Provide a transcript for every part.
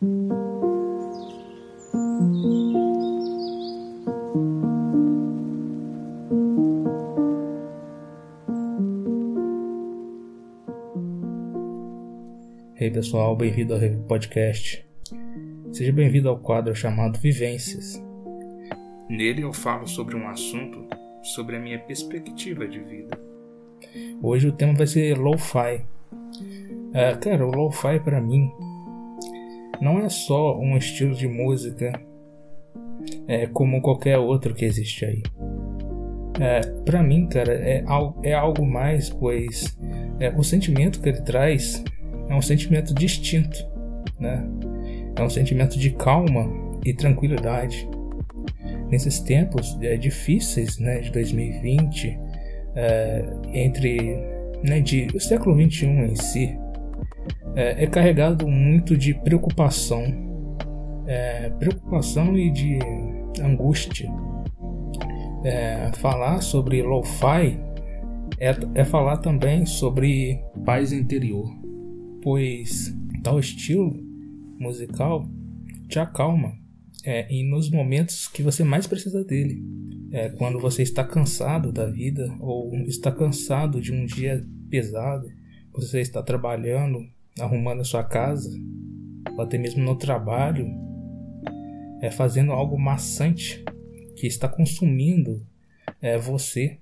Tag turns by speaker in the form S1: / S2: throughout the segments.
S1: Hey pessoal, bem-vindo ao Review Podcast. Seja bem-vindo ao quadro chamado Vivências. Nele eu falo sobre um assunto sobre a minha perspectiva de vida. Hoje o tema vai ser Lo-Fi. É, cara, o Lo-Fi para mim não é só um estilo de música é, como qualquer outro que existe aí. É, para mim, cara, é, é algo mais, pois é, o sentimento que ele traz é um sentimento distinto, né? É um sentimento de calma e tranquilidade. Nesses tempos é, difíceis, né, de 2020, é, entre né, de o século 21 em si, é, é carregado muito de preocupação, é, preocupação e de angústia. É, falar sobre lo-fi é, é falar também sobre paz interior pois tal estilo musical te acalma é, e nos momentos que você mais precisa dele. É, quando você está cansado da vida ou está cansado de um dia pesado, você está trabalhando, arrumando a sua casa, ou até mesmo no trabalho, é, fazendo algo maçante que está consumindo é, você.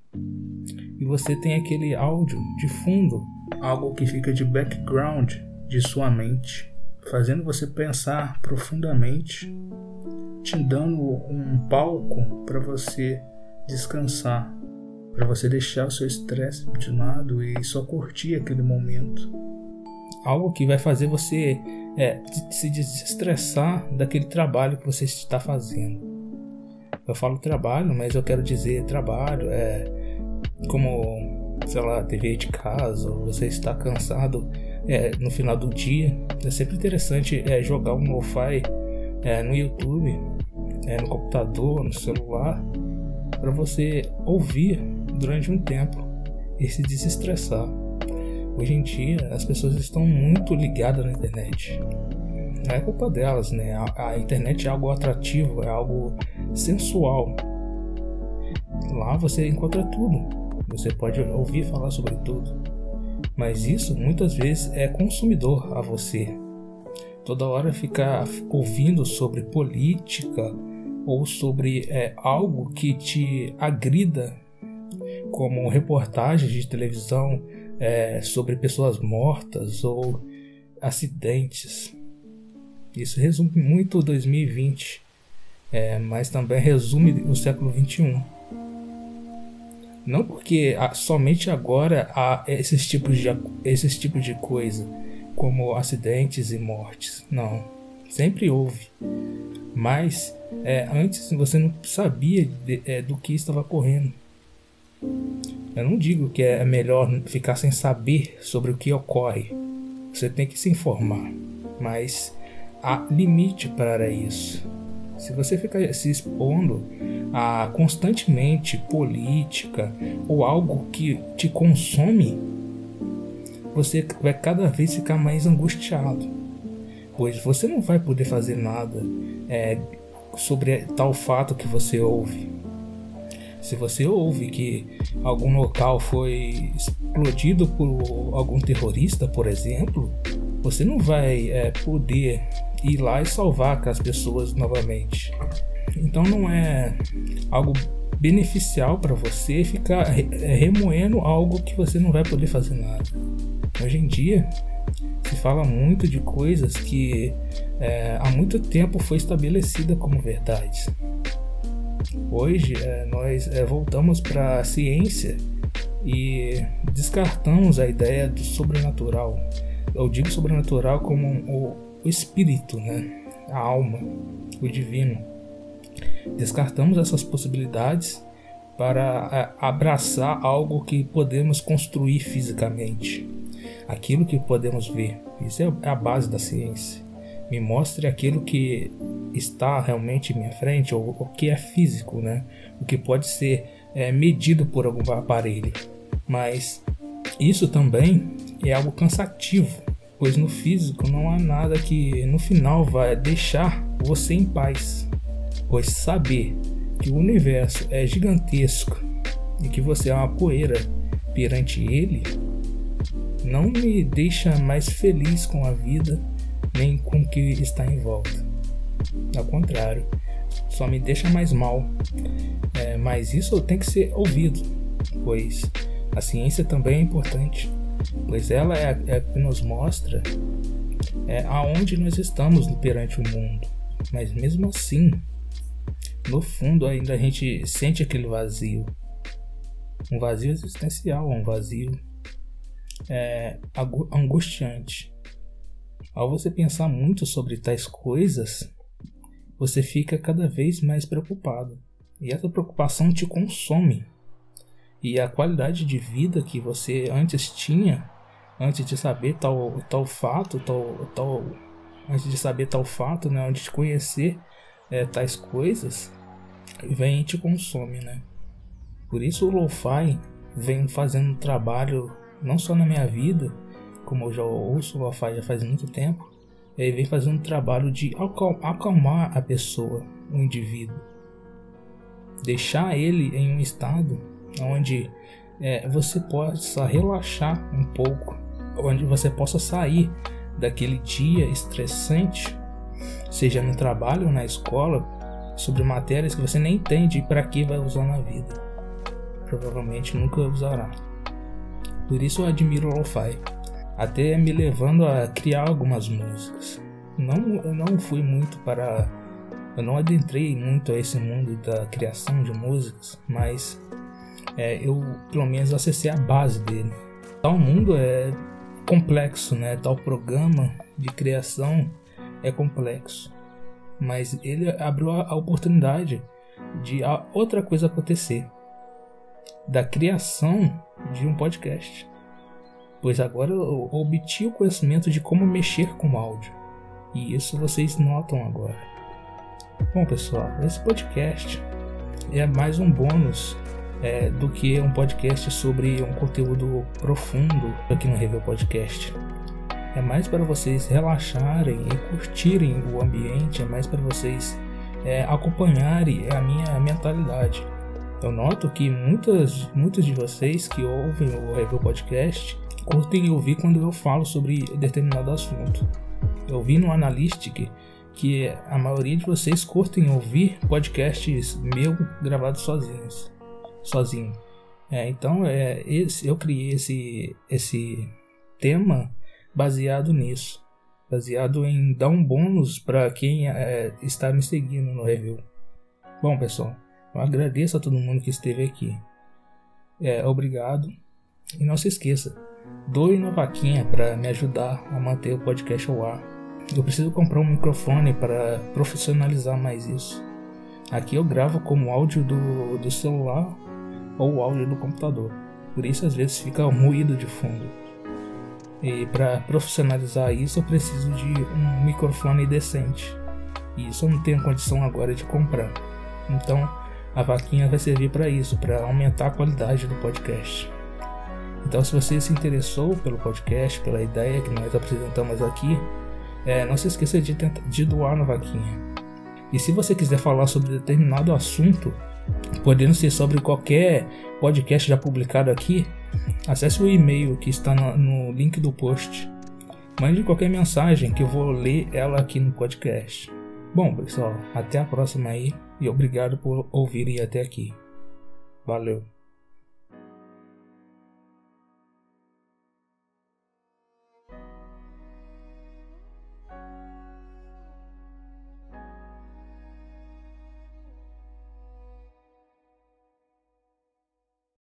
S1: E você tem aquele áudio de fundo algo que fica de background de sua mente, fazendo você pensar profundamente, te dando um palco para você descansar, para você deixar o seu estresse de lado e só curtir aquele momento. Algo que vai fazer você é, se desestressar daquele trabalho que você está fazendo. Eu falo trabalho, mas eu quero dizer trabalho é como sei lá, TV de casa, ou você está cansado é, no final do dia, é sempre interessante é, jogar um lo-fi é, no YouTube, é, no computador, no celular, para você ouvir durante um tempo e se desestressar. Hoje em dia as pessoas estão muito ligadas na internet. Não é culpa delas, né? A, a internet é algo atrativo, é algo sensual. Lá você encontra tudo você pode ouvir falar sobre tudo, mas isso muitas vezes é consumidor a você. Toda hora ficar ouvindo sobre política ou sobre é, algo que te agrida, como reportagens de televisão é, sobre pessoas mortas ou acidentes. Isso resume muito 2020, é, mas também resume o século 21. Não porque somente agora há esses tipos, de, esses tipos de coisa, como acidentes e mortes. Não. Sempre houve. Mas é, antes você não sabia de, é, do que estava ocorrendo. Eu não digo que é melhor ficar sem saber sobre o que ocorre. Você tem que se informar. Mas há limite para isso. Se você ficar se expondo a constantemente política ou algo que te consome, você vai cada vez ficar mais angustiado, pois você não vai poder fazer nada é, sobre tal fato que você ouve. Se você ouve que algum local foi explodido por algum terrorista, por exemplo, você não vai é, poder ir lá e salvar as pessoas novamente. Então não é algo beneficial para você ficar é, remoendo algo que você não vai poder fazer nada. Hoje em dia se fala muito de coisas que é, há muito tempo foi estabelecida como verdades. Hoje é, nós é, voltamos para a ciência e descartamos a ideia do sobrenatural. Eu digo sobrenatural como o, o espírito, né? a alma, o divino. Descartamos essas possibilidades para abraçar algo que podemos construir fisicamente, aquilo que podemos ver. Isso é a base da ciência. Me mostre aquilo que está realmente em minha frente, ou o que é físico, né? o que pode ser é, medido por algum aparelho. Mas isso também é algo cansativo, pois no físico não há nada que no final vai deixar você em paz, pois saber que o universo é gigantesco e que você é uma poeira perante ele não me deixa mais feliz com a vida nem com o que está em volta. Ao contrário, só me deixa mais mal. É, mas isso tem que ser ouvido, pois a ciência também é importante, pois ela é a, é a que nos mostra é, aonde nós estamos perante o mundo. Mas mesmo assim, no fundo ainda a gente sente aquele vazio. Um vazio existencial, um vazio é, angustiante. Ao você pensar muito sobre tais coisas, você fica cada vez mais preocupado. E essa preocupação te consome. E a qualidade de vida que você antes tinha, antes de saber tal, tal fato, tal, tal, antes de saber tal fato, né, antes de conhecer é, tais coisas, vem e te consome, né? Por isso o lo-fi vem fazendo trabalho não só na minha vida, como eu já ouço o lo-fi já faz muito tempo, ele vem fazendo um trabalho de acalmar a pessoa, o indivíduo, deixar ele em um estado onde é, você possa relaxar um pouco, onde você possa sair daquele dia estressante, seja no trabalho ou na escola, sobre matérias que você nem entende para que vai usar na vida. Provavelmente nunca usará. Por isso eu admiro o lo-fi, até me levando a criar algumas músicas. Não, eu não fui muito para. Eu não adentrei muito a esse mundo da criação de músicas, mas é, eu pelo menos acessei a base dele. Tal mundo é complexo, né? Tal programa de criação é complexo mas ele abriu a, oportunidade de outra coisa acontecer da criação de um podcast. Pois agora eu obtive o conhecimento de como mexer com áudio. E isso vocês notam agora. Bom, pessoal, esse podcast é mais um bônus é, do que um podcast sobre um conteúdo profundo aqui no Review Podcast. É mais para vocês relaxarem e curtirem o ambiente, é mais para vocês é, acompanharem a minha mentalidade. Eu noto que muitas, muitos de vocês que ouvem o Review Podcast curtem ouvir quando eu falo sobre determinado assunto. Eu vi no Analytic que a maioria de vocês curtem ouvir podcasts meu gravados sozinhos, sozinho. É, então é, esse, eu criei esse, esse tema baseado nisso, baseado em dar um bônus para quem é, está me seguindo no review. Bom, pessoal, eu agradeço a todo mundo que esteve aqui. É, obrigado. E não se esqueça, doe uma vaquinha para me ajudar a manter o podcast ao ar. Eu preciso comprar um microfone para profissionalizar mais isso. Aqui eu gravo como áudio do, do celular ou áudio do computador. Por isso às vezes fica um ruído de fundo. E para profissionalizar isso eu preciso de um microfone decente. E isso eu não tenho condição agora de comprar. Então a vaquinha vai servir para isso, para aumentar a qualidade do podcast. Então se você se interessou pelo podcast, pela ideia que nós apresentamos aqui, é, não se esqueça de, de doar na vaquinha. E se você quiser falar sobre determinado assunto, podendo ser sobre qualquer podcast já publicado aqui, acesse o e-mail que está no, no link do post. Mande qualquer mensagem que eu vou ler ela aqui no podcast. Bom, pessoal, até a próxima aí e obrigado por ouvirem até aqui. Valeu.